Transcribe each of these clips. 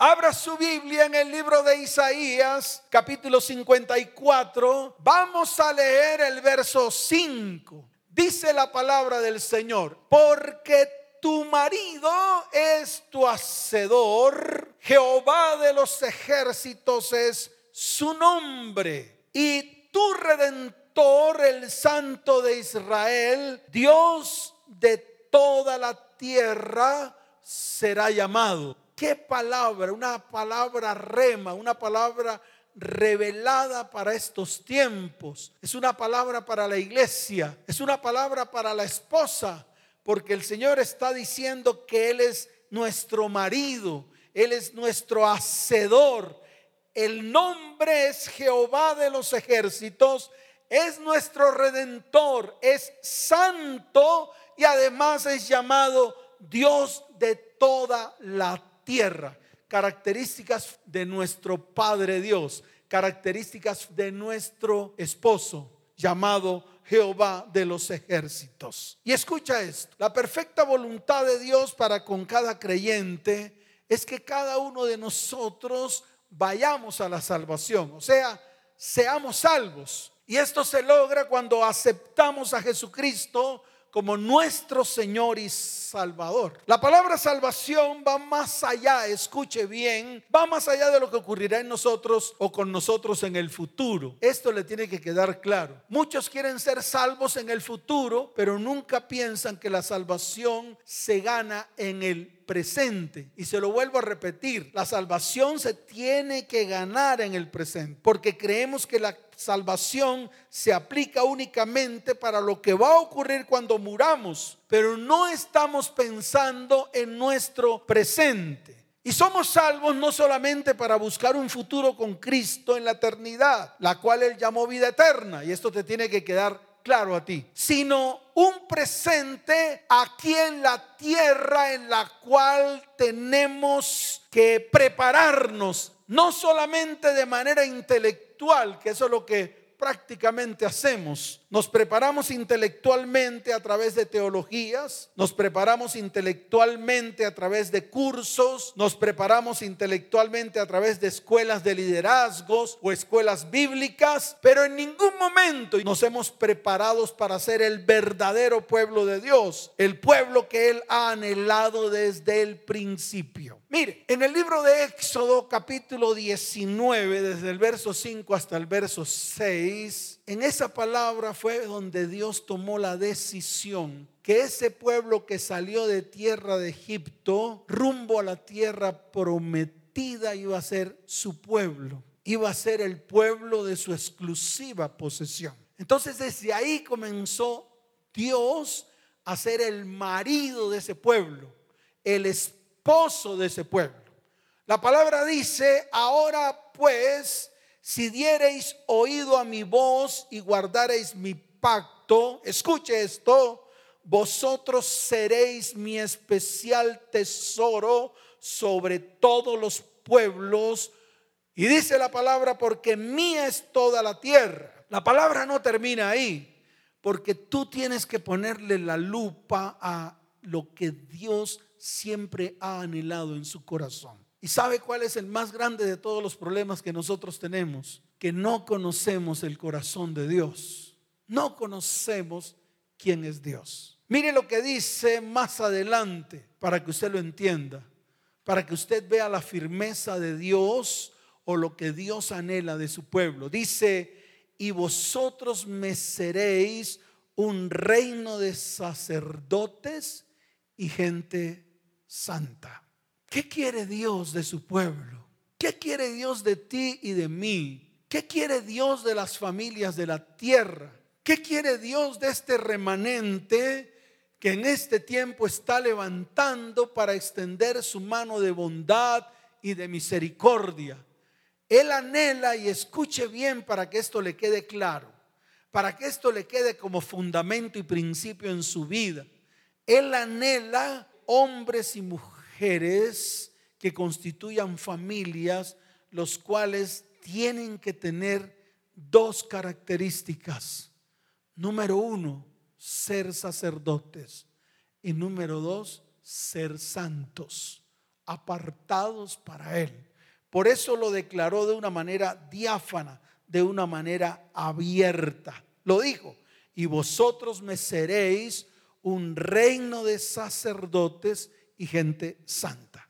Abra su Biblia en el libro de Isaías, capítulo 54. Vamos a leer el verso 5. Dice la palabra del Señor, porque tu marido es tu hacedor, Jehová de los ejércitos es su nombre, y tu redentor, el Santo de Israel, Dios de toda la tierra, será llamado qué palabra, una palabra rema, una palabra revelada para estos tiempos. Es una palabra para la iglesia, es una palabra para la esposa, porque el Señor está diciendo que Él es nuestro marido, Él es nuestro hacedor. El nombre es Jehová de los ejércitos, es nuestro redentor, es santo y además es llamado Dios de toda la tierra, características de nuestro Padre Dios, características de nuestro esposo llamado Jehová de los ejércitos. Y escucha esto, la perfecta voluntad de Dios para con cada creyente es que cada uno de nosotros vayamos a la salvación, o sea, seamos salvos. Y esto se logra cuando aceptamos a Jesucristo como nuestro Señor y Salvador. La palabra salvación va más allá, escuche bien, va más allá de lo que ocurrirá en nosotros o con nosotros en el futuro. Esto le tiene que quedar claro. Muchos quieren ser salvos en el futuro, pero nunca piensan que la salvación se gana en el presente. Y se lo vuelvo a repetir, la salvación se tiene que ganar en el presente, porque creemos que la salvación se aplica únicamente para lo que va a ocurrir cuando muramos, pero no estamos pensando en nuestro presente. Y somos salvos no solamente para buscar un futuro con Cristo en la eternidad, la cual Él llamó vida eterna, y esto te tiene que quedar claro a ti, sino un presente aquí en la tierra en la cual tenemos que prepararnos, no solamente de manera intelectual, que eso es lo que prácticamente hacemos, nos preparamos intelectualmente a través de teologías, nos preparamos intelectualmente a través de cursos, nos preparamos intelectualmente a través de escuelas de liderazgos o escuelas bíblicas, pero en ningún momento nos hemos preparado para ser el verdadero pueblo de Dios, el pueblo que Él ha anhelado desde el principio. Mire, en el libro de Éxodo capítulo 19, desde el verso 5 hasta el verso 6, en esa palabra fue donde Dios tomó la decisión que ese pueblo que salió de tierra de Egipto rumbo a la tierra prometida iba a ser su pueblo, iba a ser el pueblo de su exclusiva posesión. Entonces desde ahí comenzó Dios a ser el marido de ese pueblo, el esposo de ese pueblo. La palabra dice, ahora pues, si diereis oído a mi voz y guardareis mi pacto, escuche esto, vosotros seréis mi especial tesoro sobre todos los pueblos. Y dice la palabra, porque mía es toda la tierra. La palabra no termina ahí, porque tú tienes que ponerle la lupa a lo que Dios siempre ha anhelado en su corazón. ¿Y sabe cuál es el más grande de todos los problemas que nosotros tenemos? Que no conocemos el corazón de Dios. No conocemos quién es Dios. Mire lo que dice más adelante para que usted lo entienda, para que usted vea la firmeza de Dios o lo que Dios anhela de su pueblo. Dice, y vosotros me seréis un reino de sacerdotes y gente santa. ¿Qué quiere Dios de su pueblo? ¿Qué quiere Dios de ti y de mí? ¿Qué quiere Dios de las familias de la tierra? ¿Qué quiere Dios de este remanente que en este tiempo está levantando para extender su mano de bondad y de misericordia? Él anhela y escuche bien para que esto le quede claro, para que esto le quede como fundamento y principio en su vida. Él anhela hombres y mujeres que constituyan familias, los cuales tienen que tener dos características. Número uno, ser sacerdotes. Y número dos, ser santos. apartados para Él. Por eso lo declaró de una manera diáfana, de una manera abierta. Lo dijo, y vosotros me seréis un reino de sacerdotes y gente santa.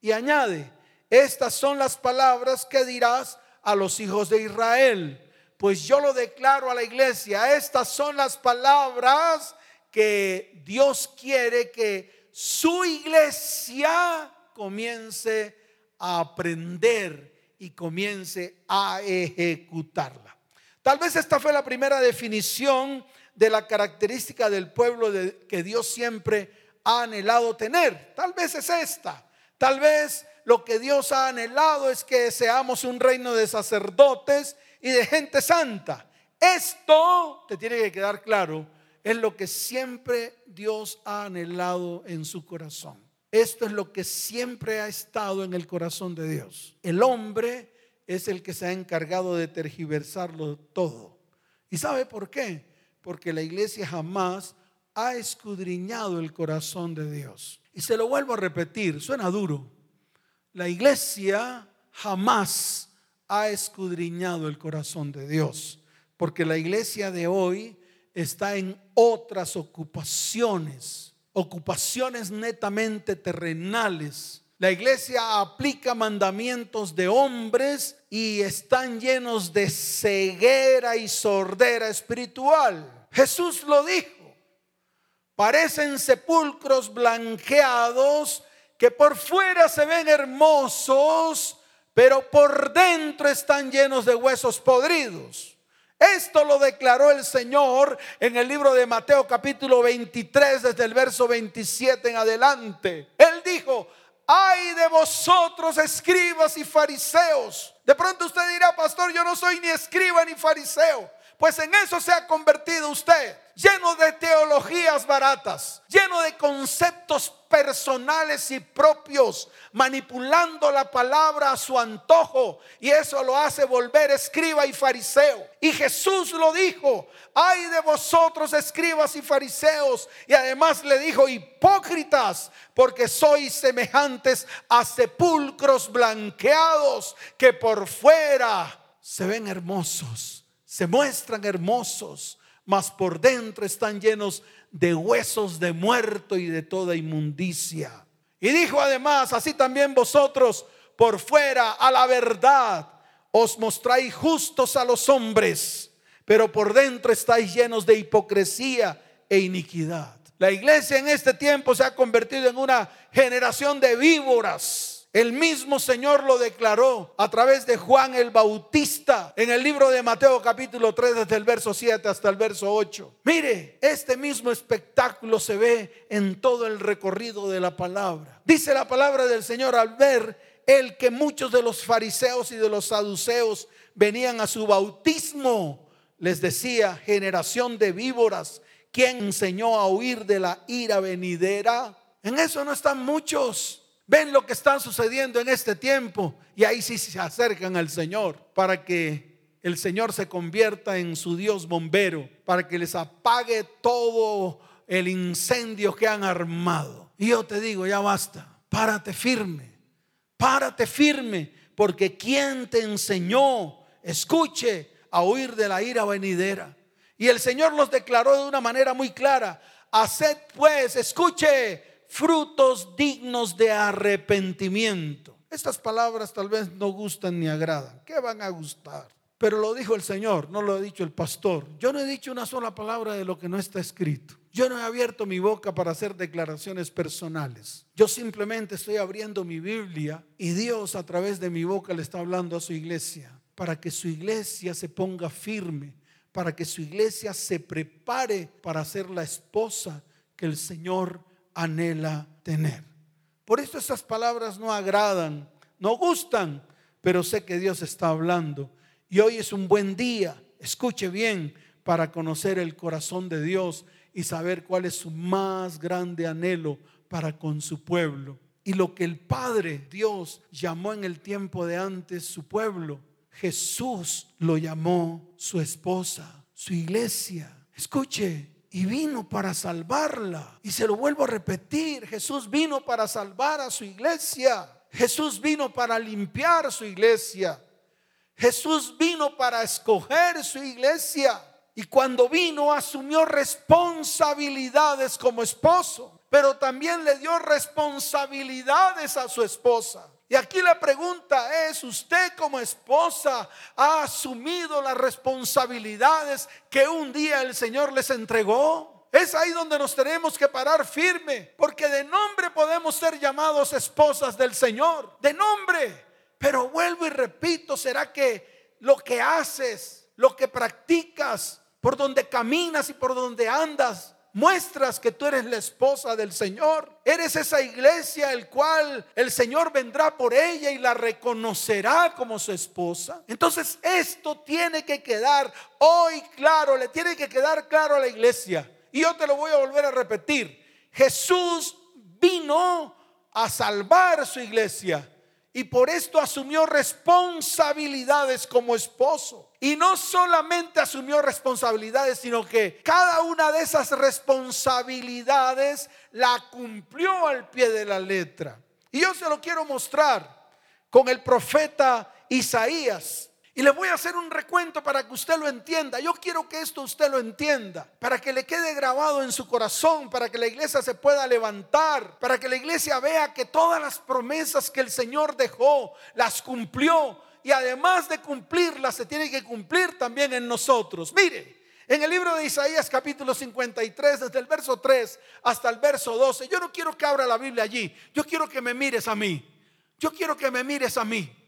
Y añade, estas son las palabras que dirás a los hijos de Israel. Pues yo lo declaro a la iglesia, estas son las palabras que Dios quiere que su iglesia comience a aprender y comience a ejecutarla. Tal vez esta fue la primera definición de la característica del pueblo que Dios siempre ha anhelado tener. Tal vez es esta. Tal vez lo que Dios ha anhelado es que seamos un reino de sacerdotes y de gente santa. Esto, te tiene que quedar claro, es lo que siempre Dios ha anhelado en su corazón. Esto es lo que siempre ha estado en el corazón de Dios. El hombre es el que se ha encargado de tergiversarlo todo. ¿Y sabe por qué? Porque la iglesia jamás ha escudriñado el corazón de Dios. Y se lo vuelvo a repetir, suena duro. La iglesia jamás ha escudriñado el corazón de Dios, porque la iglesia de hoy está en otras ocupaciones ocupaciones netamente terrenales. La iglesia aplica mandamientos de hombres y están llenos de ceguera y sordera espiritual. Jesús lo dijo. Parecen sepulcros blanqueados que por fuera se ven hermosos, pero por dentro están llenos de huesos podridos. Esto lo declaró el Señor en el libro de Mateo capítulo 23 desde el verso 27 en adelante. Él dijo, ay de vosotros escribas y fariseos. De pronto usted dirá, pastor, yo no soy ni escriba ni fariseo. Pues en eso se ha convertido usted, lleno de teologías baratas, lleno de conceptos personales y propios, manipulando la palabra a su antojo. Y eso lo hace volver escriba y fariseo. Y Jesús lo dijo, ay de vosotros escribas y fariseos. Y además le dijo, hipócritas, porque sois semejantes a sepulcros blanqueados que por fuera se ven hermosos se muestran hermosos, mas por dentro están llenos de huesos de muerto y de toda inmundicia. Y dijo además, así también vosotros por fuera a la verdad os mostráis justos a los hombres, pero por dentro estáis llenos de hipocresía e iniquidad. La iglesia en este tiempo se ha convertido en una generación de víboras el mismo Señor lo declaró a través de Juan el Bautista en el libro de Mateo capítulo 3 desde el verso 7 hasta el verso 8. Mire, este mismo espectáculo se ve en todo el recorrido de la palabra. Dice la palabra del Señor al ver el que muchos de los fariseos y de los saduceos venían a su bautismo. Les decía, generación de víboras, ¿quién enseñó a huir de la ira venidera? En eso no están muchos. Ven lo que está sucediendo en este tiempo y ahí sí se acercan al Señor para que el Señor se convierta en su Dios bombero, para que les apague todo el incendio que han armado. Y yo te digo, ya basta, párate firme, párate firme, porque quien te enseñó, escuche, a huir de la ira venidera. Y el Señor los declaró de una manera muy clara, haced pues, escuche, frutos dignos de arrepentimiento. Estas palabras tal vez no gustan ni agradan. ¿Qué van a gustar? Pero lo dijo el Señor, no lo ha dicho el pastor. Yo no he dicho una sola palabra de lo que no está escrito. Yo no he abierto mi boca para hacer declaraciones personales. Yo simplemente estoy abriendo mi Biblia y Dios a través de mi boca le está hablando a su iglesia para que su iglesia se ponga firme, para que su iglesia se prepare para ser la esposa que el Señor anhela tener. Por eso esas palabras no agradan, no gustan, pero sé que Dios está hablando. Y hoy es un buen día, escuche bien, para conocer el corazón de Dios y saber cuál es su más grande anhelo para con su pueblo. Y lo que el Padre Dios llamó en el tiempo de antes su pueblo, Jesús lo llamó su esposa, su iglesia. Escuche, y vino para salvarla. Y se lo vuelvo a repetir, Jesús vino para salvar a su iglesia. Jesús vino para limpiar su iglesia. Jesús vino para escoger su iglesia. Y cuando vino asumió responsabilidades como esposo, pero también le dio responsabilidades a su esposa. Y aquí la pregunta es, ¿usted como esposa ha asumido las responsabilidades que un día el Señor les entregó? Es ahí donde nos tenemos que parar firme, porque de nombre podemos ser llamados esposas del Señor, de nombre. Pero vuelvo y repito, ¿será que lo que haces, lo que practicas, por donde caminas y por donde andas, muestras que tú eres la esposa del Señor. Eres esa iglesia el cual el Señor vendrá por ella y la reconocerá como su esposa. Entonces esto tiene que quedar hoy claro, le tiene que quedar claro a la iglesia. Y yo te lo voy a volver a repetir. Jesús vino a salvar su iglesia y por esto asumió responsabilidades como esposo. Y no solamente asumió responsabilidades, sino que cada una de esas responsabilidades la cumplió al pie de la letra. Y yo se lo quiero mostrar con el profeta Isaías. Y le voy a hacer un recuento para que usted lo entienda. Yo quiero que esto usted lo entienda, para que le quede grabado en su corazón, para que la iglesia se pueda levantar, para que la iglesia vea que todas las promesas que el Señor dejó, las cumplió. Y además de cumplirlas, se tiene que cumplir también en nosotros. Mire, en el libro de Isaías capítulo 53, desde el verso 3 hasta el verso 12, yo no quiero que abra la Biblia allí, yo quiero que me mires a mí. Yo quiero que me mires a mí.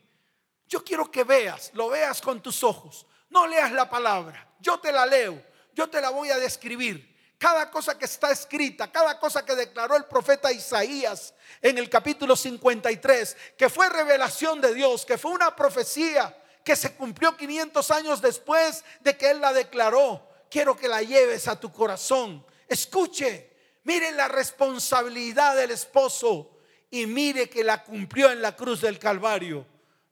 Yo quiero que veas, lo veas con tus ojos. No leas la palabra, yo te la leo, yo te la voy a describir. Cada cosa que está escrita, cada cosa que declaró el profeta Isaías en el capítulo 53, que fue revelación de Dios, que fue una profecía que se cumplió 500 años después de que Él la declaró. Quiero que la lleves a tu corazón. Escuche, mire la responsabilidad del esposo y mire que la cumplió en la cruz del Calvario.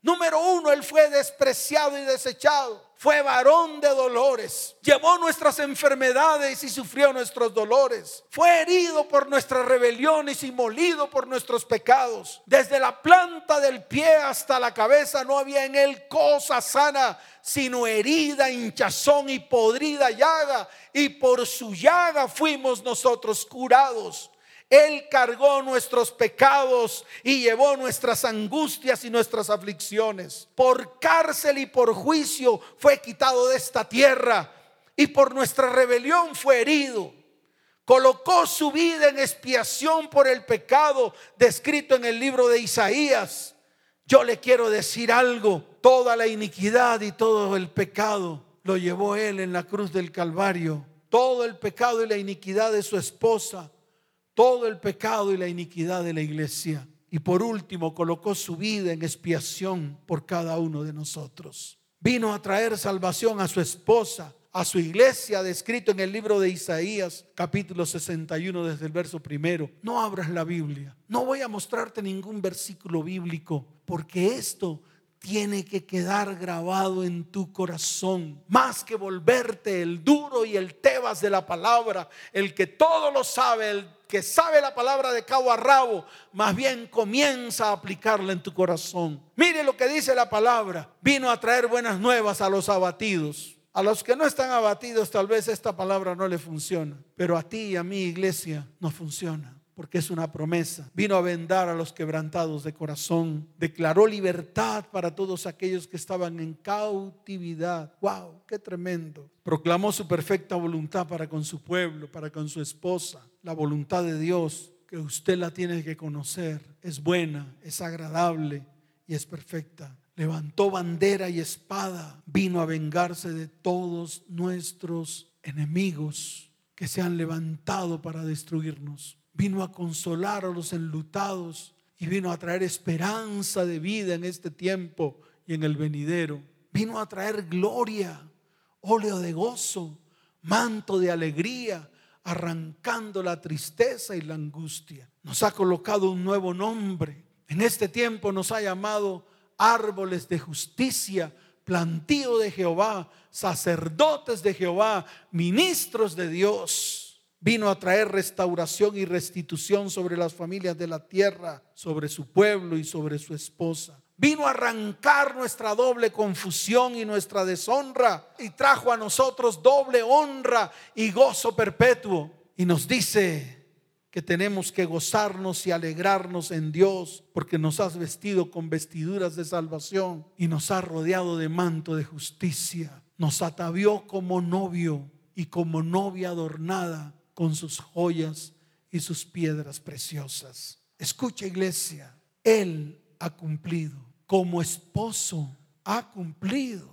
Número uno, Él fue despreciado y desechado. Fue varón de dolores. Llevó nuestras enfermedades y sufrió nuestros dolores. Fue herido por nuestras rebeliones y molido por nuestros pecados. Desde la planta del pie hasta la cabeza no había en Él cosa sana, sino herida, hinchazón y podrida llaga. Y por su llaga fuimos nosotros curados. Él cargó nuestros pecados y llevó nuestras angustias y nuestras aflicciones. Por cárcel y por juicio fue quitado de esta tierra y por nuestra rebelión fue herido. Colocó su vida en expiación por el pecado descrito en el libro de Isaías. Yo le quiero decir algo, toda la iniquidad y todo el pecado lo llevó él en la cruz del Calvario. Todo el pecado y la iniquidad de su esposa todo el pecado y la iniquidad de la iglesia. Y por último, colocó su vida en expiación por cada uno de nosotros. Vino a traer salvación a su esposa, a su iglesia, descrito en el libro de Isaías, capítulo 61, desde el verso primero. No abras la Biblia. No voy a mostrarte ningún versículo bíblico, porque esto tiene que quedar grabado en tu corazón. Más que volverte el duro y el tebas de la palabra, el que todo lo sabe, el que sabe la palabra de cabo a rabo, más bien comienza a aplicarla en tu corazón. Mire lo que dice la palabra. Vino a traer buenas nuevas a los abatidos. A los que no están abatidos tal vez esta palabra no le funciona, pero a ti y a mi iglesia no funciona porque es una promesa. Vino a vendar a los quebrantados de corazón. Declaró libertad para todos aquellos que estaban en cautividad. ¡Wow! ¡Qué tremendo! Proclamó su perfecta voluntad para con su pueblo, para con su esposa. La voluntad de Dios, que usted la tiene que conocer, es buena, es agradable y es perfecta. Levantó bandera y espada. Vino a vengarse de todos nuestros enemigos que se han levantado para destruirnos vino a consolar a los enlutados y vino a traer esperanza de vida en este tiempo y en el venidero. Vino a traer gloria, óleo de gozo, manto de alegría, arrancando la tristeza y la angustia. Nos ha colocado un nuevo nombre. En este tiempo nos ha llamado árboles de justicia, plantío de Jehová, sacerdotes de Jehová, ministros de Dios. Vino a traer restauración y restitución sobre las familias de la tierra, sobre su pueblo y sobre su esposa. Vino a arrancar nuestra doble confusión y nuestra deshonra y trajo a nosotros doble honra y gozo perpetuo. Y nos dice que tenemos que gozarnos y alegrarnos en Dios porque nos has vestido con vestiduras de salvación y nos ha rodeado de manto de justicia. Nos atavió como novio y como novia adornada con sus joyas y sus piedras preciosas. Escucha iglesia, Él ha cumplido, como esposo ha cumplido.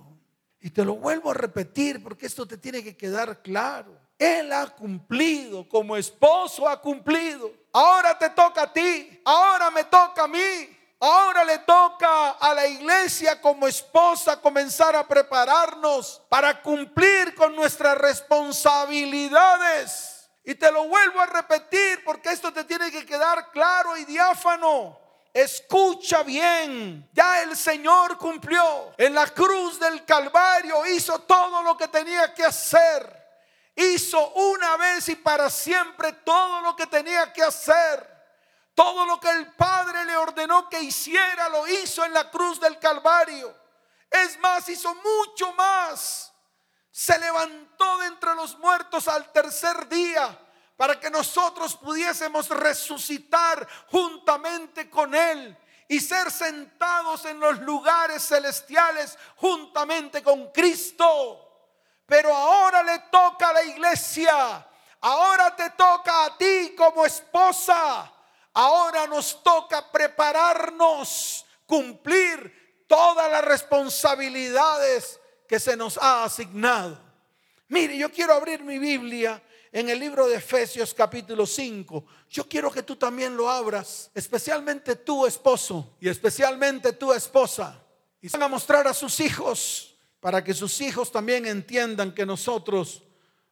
Y te lo vuelvo a repetir porque esto te tiene que quedar claro. Él ha cumplido, como esposo ha cumplido. Ahora te toca a ti, ahora me toca a mí. Ahora le toca a la iglesia como esposa comenzar a prepararnos para cumplir con nuestras responsabilidades. Y te lo vuelvo a repetir porque esto te tiene que quedar claro y diáfano. Escucha bien, ya el Señor cumplió. En la cruz del Calvario hizo todo lo que tenía que hacer. Hizo una vez y para siempre todo lo que tenía que hacer. Todo lo que el Padre le ordenó que hiciera lo hizo en la cruz del Calvario. Es más, hizo mucho más. Se levantó de entre los muertos al tercer día para que nosotros pudiésemos resucitar juntamente con Él y ser sentados en los lugares celestiales juntamente con Cristo. Pero ahora le toca a la iglesia, ahora te toca a ti como esposa Ahora nos toca prepararnos, cumplir todas las responsabilidades que se nos ha asignado. Mire, yo quiero abrir mi Biblia en el libro de Efesios capítulo 5. Yo quiero que tú también lo abras, especialmente tu esposo y especialmente tu esposa. Y van a mostrar a sus hijos para que sus hijos también entiendan que nosotros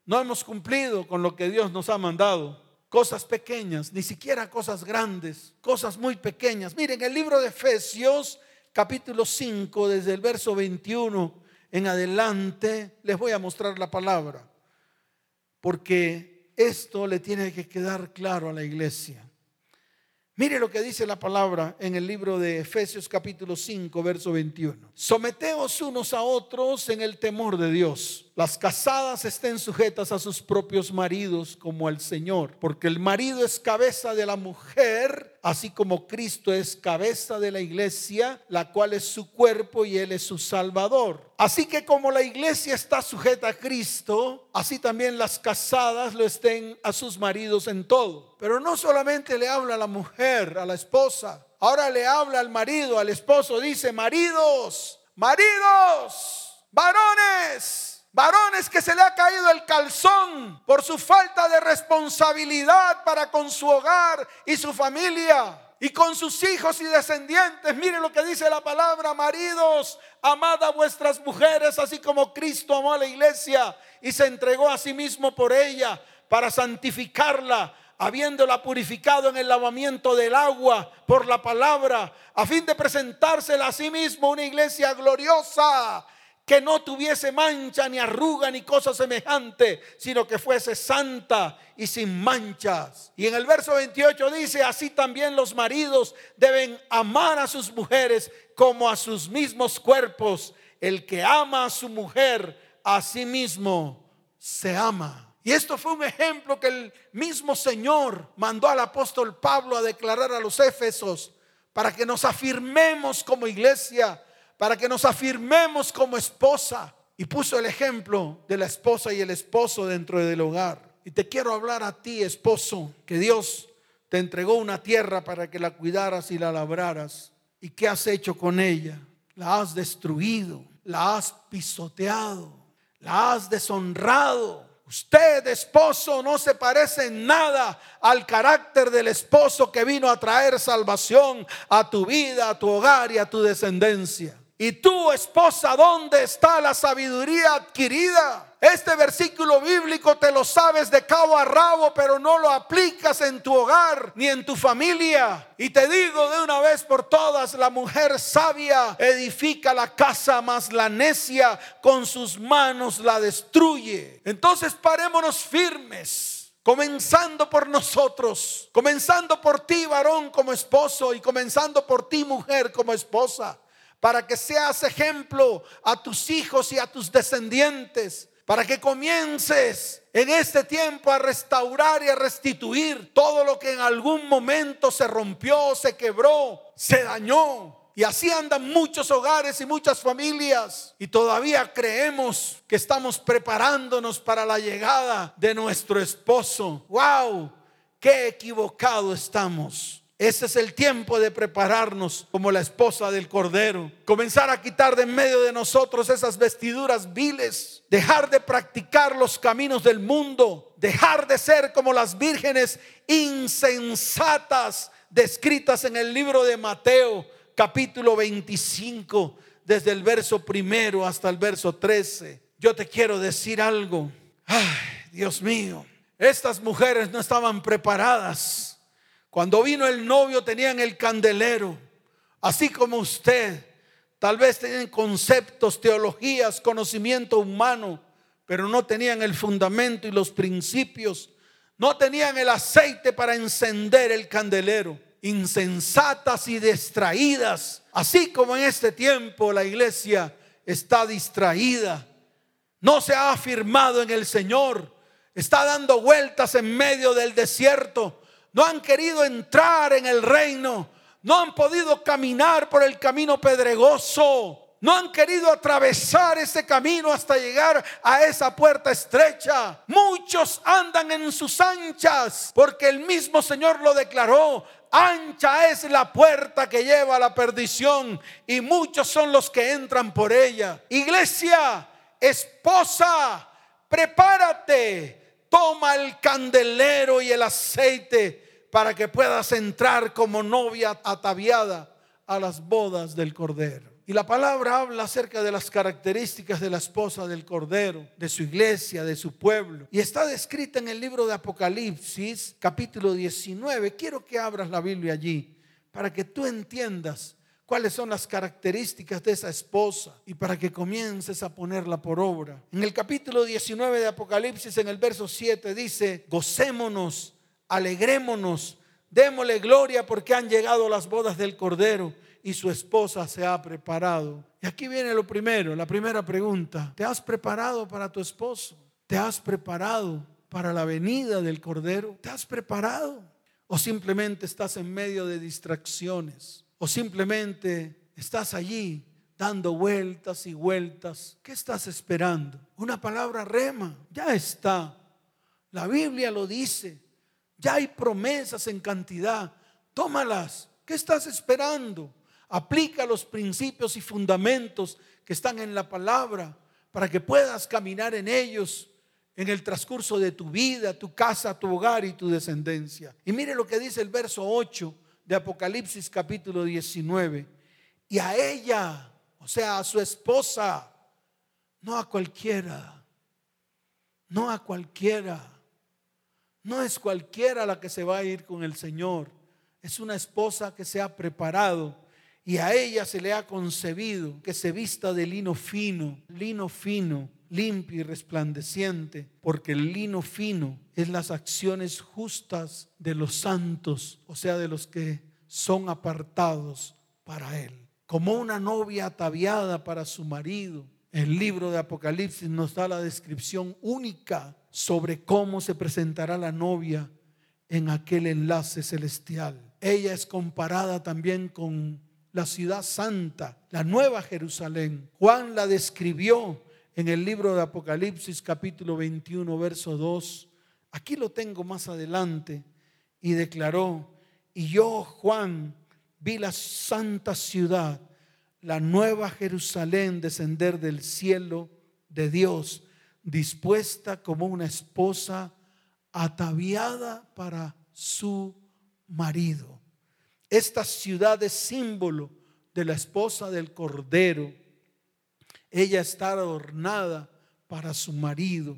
no hemos cumplido con lo que Dios nos ha mandado cosas pequeñas, ni siquiera cosas grandes, cosas muy pequeñas. Miren, el libro de Efesios, capítulo 5, desde el verso 21 en adelante, les voy a mostrar la palabra, porque esto le tiene que quedar claro a la iglesia. Mire lo que dice la palabra en el libro de Efesios capítulo 5, verso 21. Someteos unos a otros en el temor de Dios. Las casadas estén sujetas a sus propios maridos como al Señor, porque el marido es cabeza de la mujer, así como Cristo es cabeza de la iglesia, la cual es su cuerpo y Él es su Salvador. Así que como la iglesia está sujeta a Cristo, así también las casadas lo estén a sus maridos en todo. Pero no solamente le habla a la mujer, a la esposa, ahora le habla al marido, al esposo, dice, maridos, maridos, varones Varones que se le ha caído el calzón por su falta de responsabilidad para con su hogar y su familia y con sus hijos y descendientes. Mire lo que dice la palabra, maridos, amad a vuestras mujeres, así como Cristo amó a la iglesia y se entregó a sí mismo por ella para santificarla, habiéndola purificado en el lavamiento del agua por la palabra, a fin de presentársela a sí mismo una iglesia gloriosa que no tuviese mancha, ni arruga, ni cosa semejante, sino que fuese santa y sin manchas. Y en el verso 28 dice, así también los maridos deben amar a sus mujeres como a sus mismos cuerpos. El que ama a su mujer, a sí mismo se ama. Y esto fue un ejemplo que el mismo Señor mandó al apóstol Pablo a declarar a los Éfesos para que nos afirmemos como iglesia para que nos afirmemos como esposa. Y puso el ejemplo de la esposa y el esposo dentro del hogar. Y te quiero hablar a ti, esposo, que Dios te entregó una tierra para que la cuidaras y la labraras. ¿Y qué has hecho con ella? La has destruido, la has pisoteado, la has deshonrado. Usted, esposo, no se parece en nada al carácter del esposo que vino a traer salvación a tu vida, a tu hogar y a tu descendencia. Y tú, esposa, ¿dónde está la sabiduría adquirida? Este versículo bíblico te lo sabes de cabo a rabo, pero no lo aplicas en tu hogar ni en tu familia. Y te digo de una vez por todas, la mujer sabia edifica la casa, mas la necia con sus manos la destruye. Entonces parémonos firmes comenzando por nosotros, comenzando por ti, varón, como esposo, y comenzando por ti, mujer, como esposa, para que seas ejemplo a tus hijos y a tus descendientes, para que comiences en este tiempo a restaurar y a restituir todo lo que en algún momento se rompió, se quebró, se dañó. Y así andan muchos hogares y muchas familias. Y todavía creemos que estamos preparándonos para la llegada de nuestro esposo. ¡Wow! ¡Qué equivocado estamos! Ese es el tiempo de prepararnos como la esposa del Cordero. Comenzar a quitar de en medio de nosotros esas vestiduras viles. Dejar de practicar los caminos del mundo. Dejar de ser como las vírgenes insensatas descritas en el libro de Mateo capítulo 25, desde el verso primero hasta el verso 13. Yo te quiero decir algo. Ay, Dios mío, estas mujeres no estaban preparadas. Cuando vino el novio tenían el candelero, así como usted. Tal vez tenían conceptos, teologías, conocimiento humano, pero no tenían el fundamento y los principios. No tenían el aceite para encender el candelero. Insensatas y distraídas, así como en este tiempo la iglesia está distraída, no se ha afirmado en el Señor, está dando vueltas en medio del desierto, no han querido entrar en el reino, no han podido caminar por el camino pedregoso, no han querido atravesar ese camino hasta llegar a esa puerta estrecha. Muchos andan en sus anchas porque el mismo Señor lo declaró ancha es la puerta que lleva a la perdición y muchos son los que entran por ella. Iglesia, esposa, prepárate, toma el candelero y el aceite para que puedas entrar como novia ataviada a las bodas del Cordero. Y la palabra habla acerca de las características de la esposa del Cordero, de su iglesia, de su pueblo. Y está descrita en el libro de Apocalipsis, capítulo 19. Quiero que abras la Biblia allí para que tú entiendas cuáles son las características de esa esposa y para que comiences a ponerla por obra. En el capítulo 19 de Apocalipsis, en el verso 7, dice, gocémonos, alegrémonos, démosle gloria porque han llegado las bodas del Cordero y su esposa se ha preparado. Y aquí viene lo primero, la primera pregunta. ¿Te has preparado para tu esposo? ¿Te has preparado para la venida del Cordero? ¿Te has preparado? ¿O simplemente estás en medio de distracciones? ¿O simplemente estás allí dando vueltas y vueltas? ¿Qué estás esperando? Una palabra rema, ya está. La Biblia lo dice. Ya hay promesas en cantidad. Tómalas. ¿Qué estás esperando? Aplica los principios y fundamentos que están en la palabra para que puedas caminar en ellos en el transcurso de tu vida, tu casa, tu hogar y tu descendencia. Y mire lo que dice el verso 8 de Apocalipsis capítulo 19. Y a ella, o sea, a su esposa, no a cualquiera, no a cualquiera, no es cualquiera la que se va a ir con el Señor. Es una esposa que se ha preparado y a ella se le ha concebido que se vista de lino fino, lino fino, limpio y resplandeciente, porque el lino fino es las acciones justas de los santos, o sea, de los que son apartados para él. Como una novia ataviada para su marido. El libro de Apocalipsis nos da la descripción única sobre cómo se presentará la novia en aquel enlace celestial. Ella es comparada también con la ciudad santa, la nueva Jerusalén. Juan la describió en el libro de Apocalipsis capítulo 21, verso 2. Aquí lo tengo más adelante y declaró, y yo, Juan, vi la santa ciudad, la nueva Jerusalén descender del cielo de Dios, dispuesta como una esposa ataviada para su marido. Esta ciudad es símbolo de la esposa del Cordero. Ella está adornada para su marido.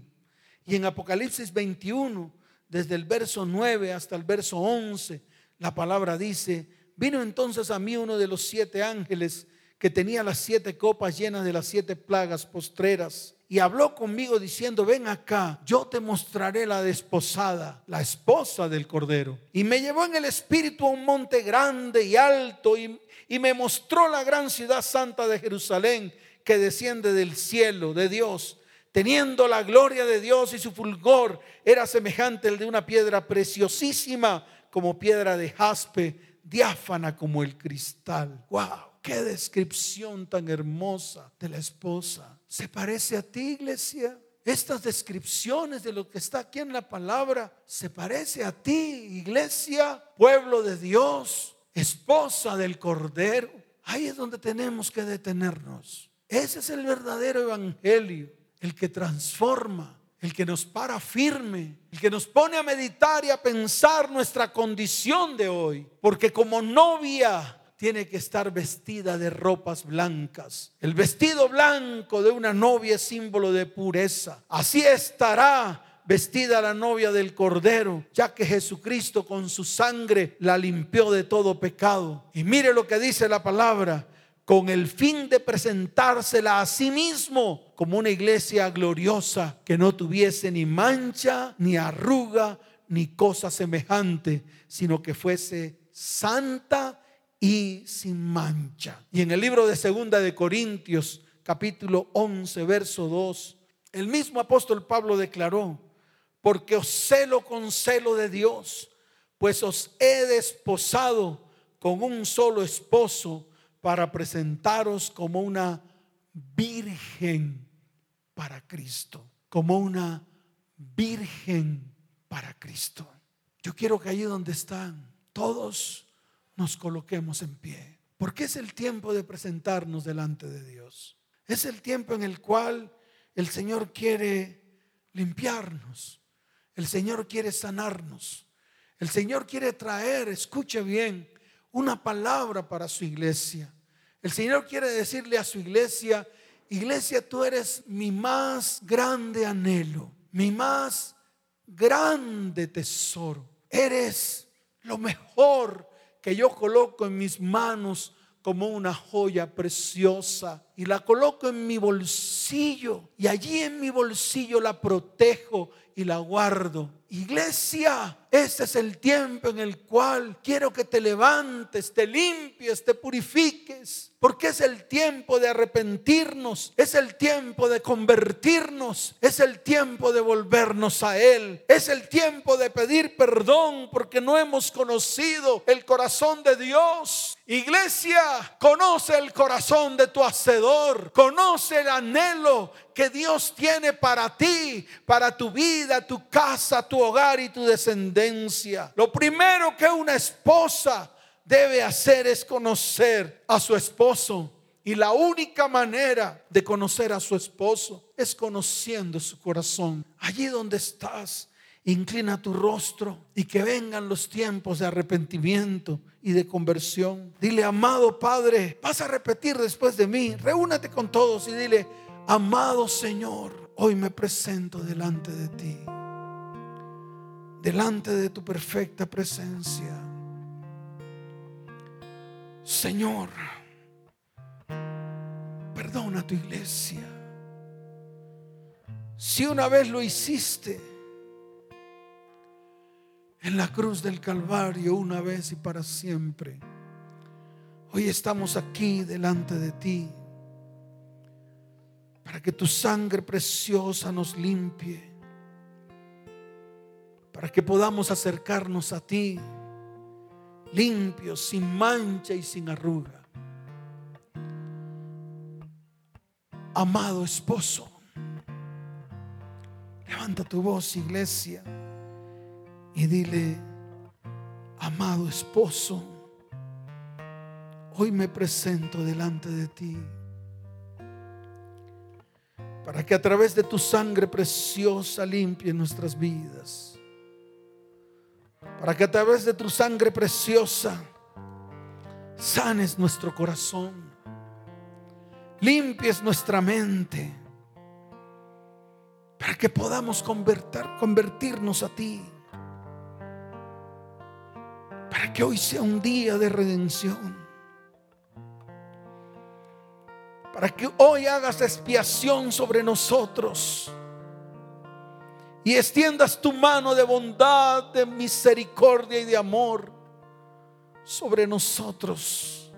Y en Apocalipsis 21, desde el verso 9 hasta el verso 11, la palabra dice, vino entonces a mí uno de los siete ángeles que tenía las siete copas llenas de las siete plagas postreras. Y habló conmigo diciendo, ven acá, yo te mostraré la desposada, la esposa del Cordero. Y me llevó en el espíritu a un monte grande y alto y, y me mostró la gran ciudad santa de Jerusalén que desciende del cielo de Dios teniendo la gloria de Dios y su fulgor era semejante al de una piedra preciosísima como piedra de jaspe, diáfana como el cristal. ¡Wow! ¡Qué descripción tan hermosa de la esposa! ¿Se parece a ti, iglesia? Estas descripciones de lo que está aquí en la palabra, ¿se parece a ti, iglesia, pueblo de Dios, esposa del Cordero? Ahí es donde tenemos que detenernos. Ese es el verdadero evangelio el que transforma, el que nos para firme, el que nos pone a meditar y a pensar nuestra condición de hoy. Porque como novia tiene que estar vestida de ropas blancas. El vestido blanco de una novia es símbolo de pureza. Así estará vestida la novia del Cordero, ya que Jesucristo con su sangre la limpió de todo pecado. Y mire lo que dice la palabra, con el fin de presentársela a sí mismo como una iglesia gloriosa que no tuviese ni mancha, ni arruga, ni cosa semejante, sino que fuese santa y sin mancha. Y en el libro de Segunda de Corintios, capítulo 11, verso 2, el mismo apóstol Pablo declaró, porque os celo con celo de Dios, pues os he desposado con un solo esposo para presentaros como una virgen para Cristo, como una virgen para Cristo. Yo quiero que allí donde están todos nos coloquemos en pie, porque es el tiempo de presentarnos delante de Dios. Es el tiempo en el cual el Señor quiere limpiarnos, el Señor quiere sanarnos, el Señor quiere traer, escuche bien, una palabra para su iglesia. El Señor quiere decirle a su iglesia, iglesia, tú eres mi más grande anhelo, mi más grande tesoro. Eres lo mejor que yo coloco en mis manos como una joya preciosa y la coloco en mi bolsillo y allí en mi bolsillo la protejo y la guardo. Iglesia, este es el tiempo en el cual quiero que te levantes, te limpies, te purifiques porque es el tiempo de arrepentirnos, es el tiempo de convertirnos, es el tiempo de volvernos a Él, es el tiempo de pedir perdón porque no hemos conocido el corazón de Dios. Iglesia, conoce el corazón de tu hacedor, conoce el anhelo que Dios tiene para ti, para tu vida, tu casa, tu hogar y tu descendencia. Lo primero que una esposa debe hacer es conocer a su esposo. Y la única manera de conocer a su esposo es conociendo su corazón. Allí donde estás, inclina tu rostro y que vengan los tiempos de arrepentimiento y de conversión. Dile, amado Padre, vas a repetir después de mí. Reúnate con todos y dile, amado Señor, hoy me presento delante de ti, delante de tu perfecta presencia. Señor, perdona a tu iglesia. Si una vez lo hiciste en la cruz del Calvario, una vez y para siempre, hoy estamos aquí delante de ti para que tu sangre preciosa nos limpie, para que podamos acercarnos a ti limpio, sin mancha y sin arruga. Amado esposo, levanta tu voz, iglesia, y dile, amado esposo, hoy me presento delante de ti para que a través de tu sangre preciosa limpie nuestras vidas para que a través de tu sangre preciosa sanes nuestro corazón, limpies nuestra mente, para que podamos convertir, convertirnos a ti, para que hoy sea un día de redención. para que hoy hagas expiación sobre nosotros y extiendas tu mano de bondad, de misericordia y de amor sobre nosotros.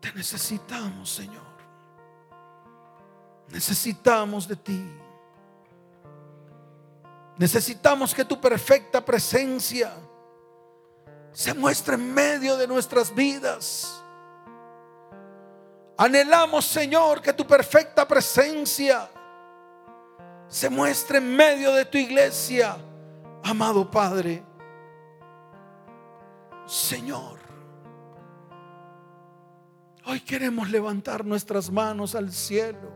Te necesitamos, Señor. Necesitamos de ti. Necesitamos que tu perfecta presencia se muestre en medio de nuestras vidas. Anhelamos, Señor, que tu perfecta presencia se muestre en medio de tu iglesia, amado Padre. Señor, hoy queremos levantar nuestras manos al cielo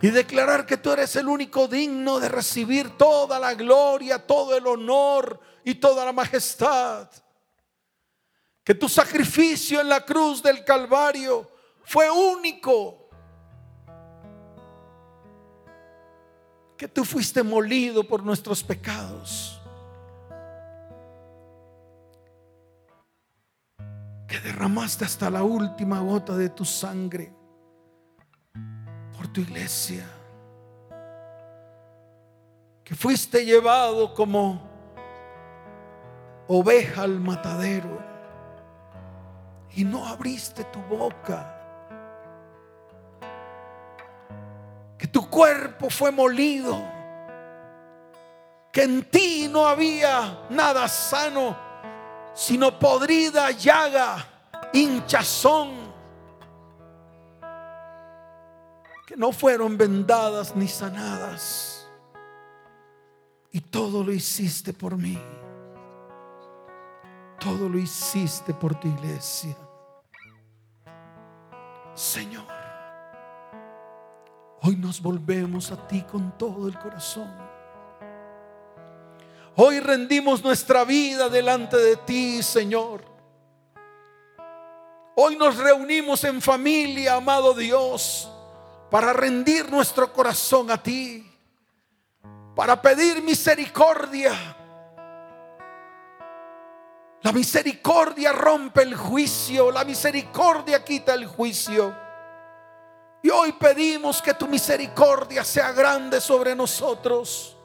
y declarar que tú eres el único digno de recibir toda la gloria, todo el honor y toda la majestad. Que tu sacrificio en la cruz del Calvario fue único que tú fuiste molido por nuestros pecados. Que derramaste hasta la última gota de tu sangre por tu iglesia. Que fuiste llevado como oveja al matadero y no abriste tu boca que tu cuerpo fue molido, que en ti no había nada sano, sino podrida llaga, hinchazón, que no fueron vendadas ni sanadas. Y todo lo hiciste por mí. Todo lo hiciste por tu iglesia. Señor. Hoy nos volvemos a ti con todo el corazón. Hoy rendimos nuestra vida delante de ti, Señor. Hoy nos reunimos en familia, amado Dios, para rendir nuestro corazón a ti, para pedir misericordia. La misericordia rompe el juicio, la misericordia quita el juicio. Y hoy pedimos que tu misericordia sea grande sobre nosotros.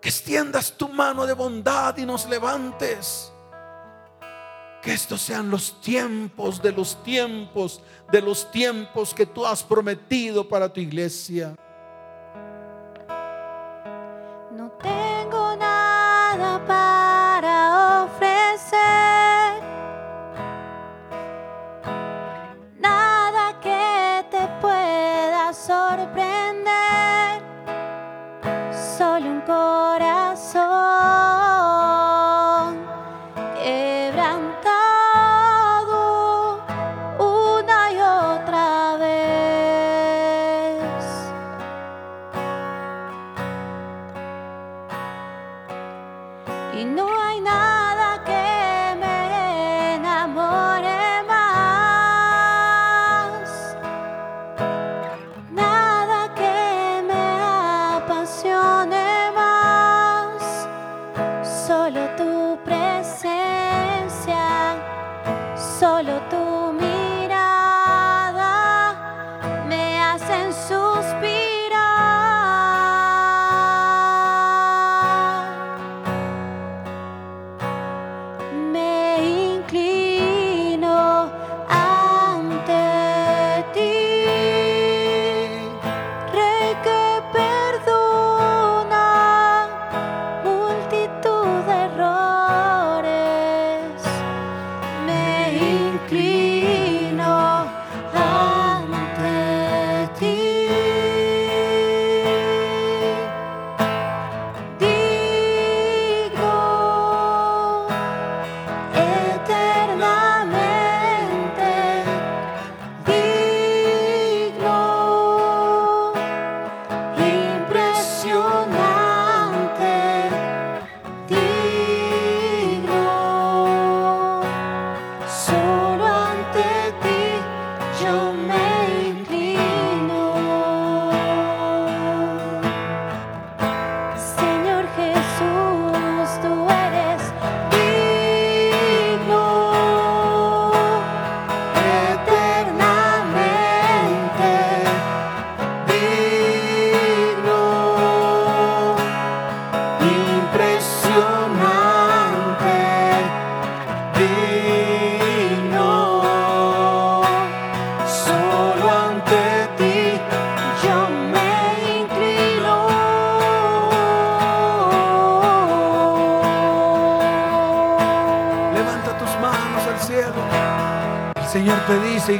Que extiendas tu mano de bondad y nos levantes. Que estos sean los tiempos de los tiempos, de los tiempos que tú has prometido para tu iglesia.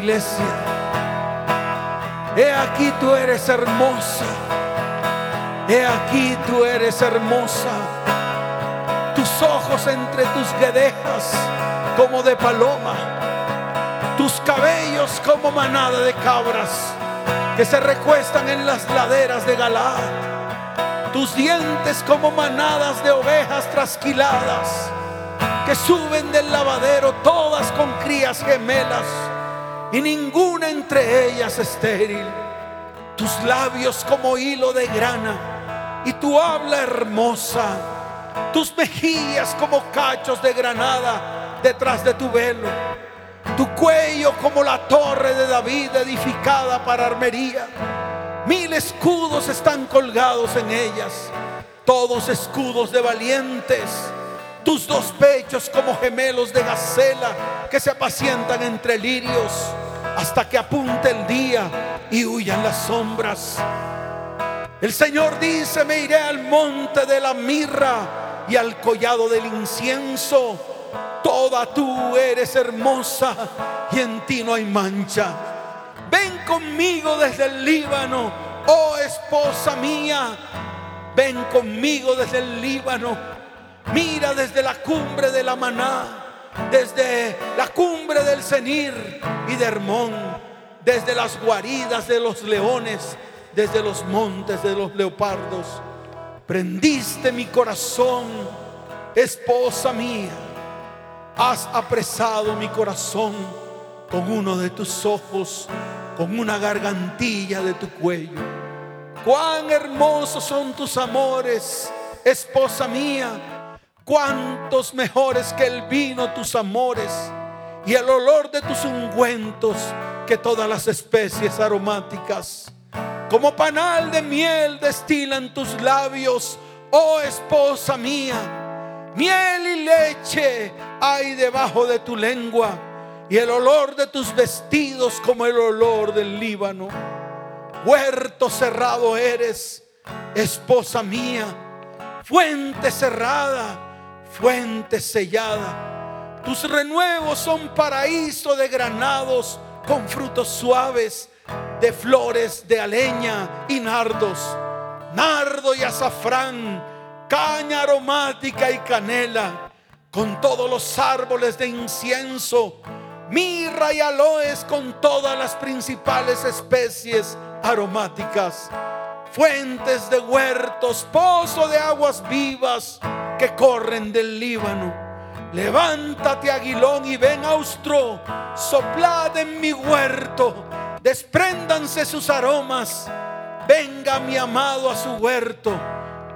Iglesia, he aquí tú eres hermosa, he aquí tú eres hermosa, tus ojos entre tus guedejas como de paloma, tus cabellos como manada de cabras que se recuestan en las laderas de Galaad, tus dientes como manadas de ovejas trasquiladas que suben del lavadero, todas con crías gemelas, y ninguna entre ellas estéril. Tus labios como hilo de grana, y tu habla hermosa, tus mejillas como cachos de granada detrás de tu velo, tu cuello como la torre de David edificada para armería. Mil escudos están colgados en ellas, todos escudos de valientes tus dos pechos como gemelos de gacela que se apacientan entre lirios hasta que apunte el día y huyan las sombras. El Señor dice, me iré al monte de la mirra y al collado del incienso. Toda tú eres hermosa y en ti no hay mancha. Ven conmigo desde el Líbano, oh esposa mía. Ven conmigo desde el Líbano Mira desde la cumbre de la maná, desde la cumbre del Cenir y de Hermón, desde las guaridas de los leones, desde los montes de los leopardos. Prendiste mi corazón, esposa mía. Has apresado mi corazón con uno de tus ojos, con una gargantilla de tu cuello. Cuán hermosos son tus amores, esposa mía cuántos mejores que el vino tus amores y el olor de tus ungüentos que todas las especies aromáticas. Como panal de miel destilan tus labios, oh esposa mía. Miel y leche hay debajo de tu lengua y el olor de tus vestidos como el olor del Líbano. Huerto cerrado eres, esposa mía, fuente cerrada fuente sellada. Tus renuevos son paraíso de granados con frutos suaves, de flores de aleña y nardos, nardo y azafrán, caña aromática y canela, con todos los árboles de incienso, mirra y aloes con todas las principales especies aromáticas, fuentes de huertos, pozo de aguas vivas, que corren del Líbano. Levántate, aguilón, y ven austro, soplad en mi huerto, despréndanse sus aromas. Venga mi amado a su huerto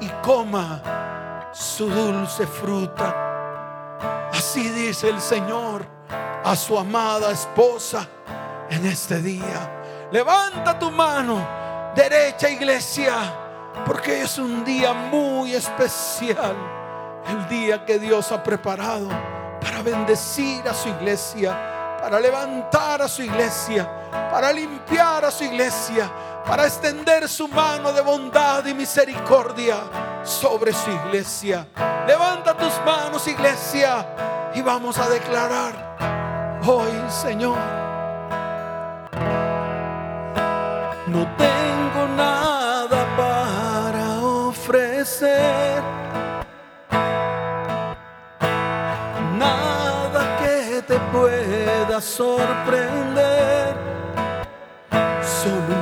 y coma su dulce fruta. Así dice el Señor a su amada esposa en este día. Levanta tu mano derecha, iglesia, porque es un día muy especial el día que Dios ha preparado para bendecir a su iglesia, para levantar a su iglesia, para limpiar a su iglesia, para extender su mano de bondad y misericordia sobre su iglesia. Levanta tus manos, iglesia, y vamos a declarar hoy, Señor, no tengo pueda sorprender. Solo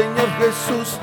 Señor Jesús.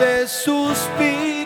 Me hace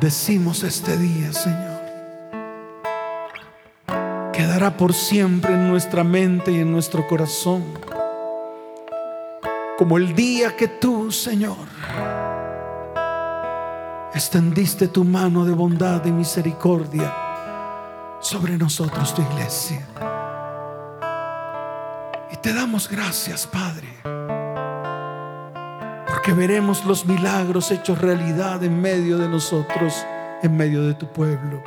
Bendecimos este día, Señor. Quedará por siempre en nuestra mente y en nuestro corazón. Como el día que tú, Señor, extendiste tu mano de bondad y misericordia sobre nosotros, tu iglesia. Y te damos gracias, Padre que veremos los milagros hechos realidad en medio de nosotros, en medio de tu pueblo.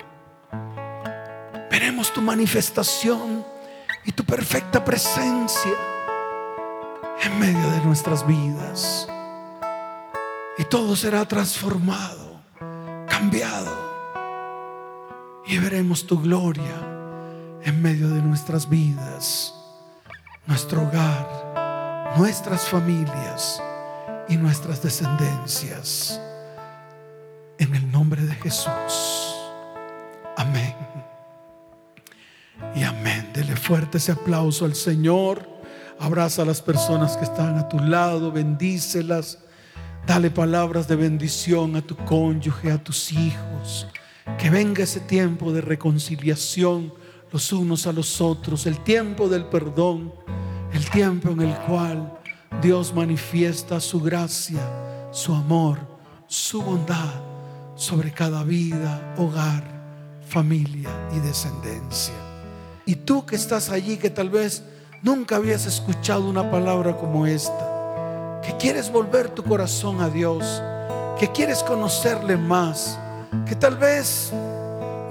Veremos tu manifestación y tu perfecta presencia en medio de nuestras vidas. Y todo será transformado, cambiado. Y veremos tu gloria en medio de nuestras vidas, nuestro hogar, nuestras familias y nuestras descendencias. En el nombre de Jesús. Amén. Y amén. Dele fuerte ese aplauso al Señor. Abraza a las personas que están a tu lado, bendícelas. Dale palabras de bendición a tu cónyuge, a tus hijos. Que venga ese tiempo de reconciliación los unos a los otros, el tiempo del perdón, el tiempo en el cual Dios manifiesta su gracia, su amor, su bondad sobre cada vida, hogar, familia y descendencia. Y tú que estás allí, que tal vez nunca habías escuchado una palabra como esta, que quieres volver tu corazón a Dios, que quieres conocerle más, que tal vez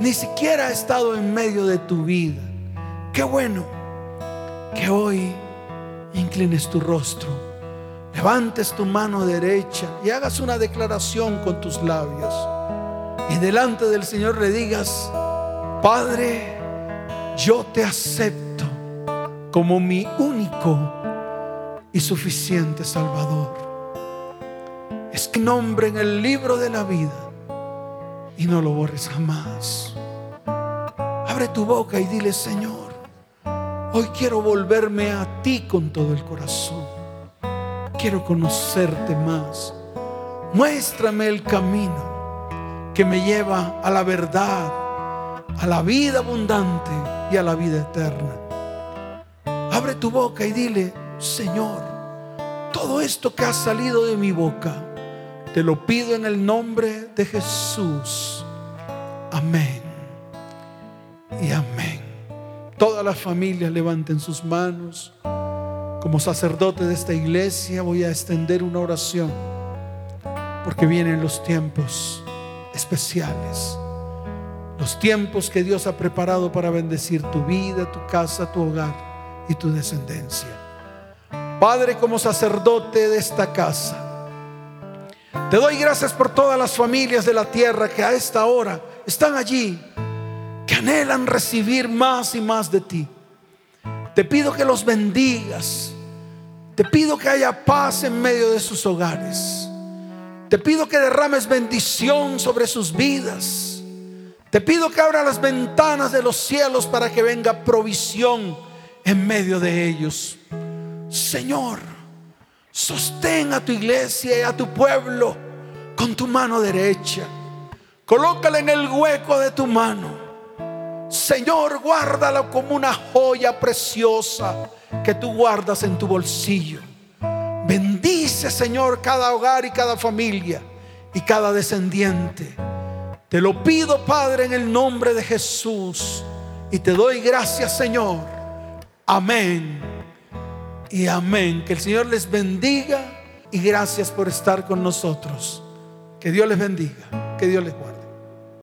ni siquiera ha estado en medio de tu vida. Qué bueno que hoy inclines tu rostro, levantes tu mano derecha y hagas una declaración con tus labios. Y delante del Señor le digas, Padre, yo te acepto como mi único y suficiente Salvador. Es que nombre en el libro de la vida y no lo borres jamás. Abre tu boca y dile, Señor, hoy quiero volverme a ti con todo el corazón. Quiero conocerte más. Muéstrame el camino que me lleva a la verdad, a la vida abundante y a la vida eterna. Abre tu boca y dile, Señor, todo esto que ha salido de mi boca, te lo pido en el nombre de Jesús. Amén. Y amén. Todas las familias levanten sus manos. Como sacerdote de esta iglesia voy a extender una oración porque vienen los tiempos especiales. Los tiempos que Dios ha preparado para bendecir tu vida, tu casa, tu hogar y tu descendencia. Padre, como sacerdote de esta casa, te doy gracias por todas las familias de la tierra que a esta hora están allí, que anhelan recibir más y más de ti. Te pido que los bendigas. Te pido que haya paz en medio de sus hogares. Te pido que derrames bendición sobre sus vidas. Te pido que abra las ventanas de los cielos para que venga provisión en medio de ellos. Señor, sostén a tu iglesia y a tu pueblo con tu mano derecha. Colócala en el hueco de tu mano. Señor, guárdala como una joya preciosa que tú guardas en tu bolsillo. Bendice, Señor, cada hogar y cada familia y cada descendiente. Te lo pido, Padre, en el nombre de Jesús. Y te doy gracias, Señor Amén y amén. Que el Señor les bendiga y gracias por estar con nosotros. Que Dios les bendiga. Que Dios les guarde.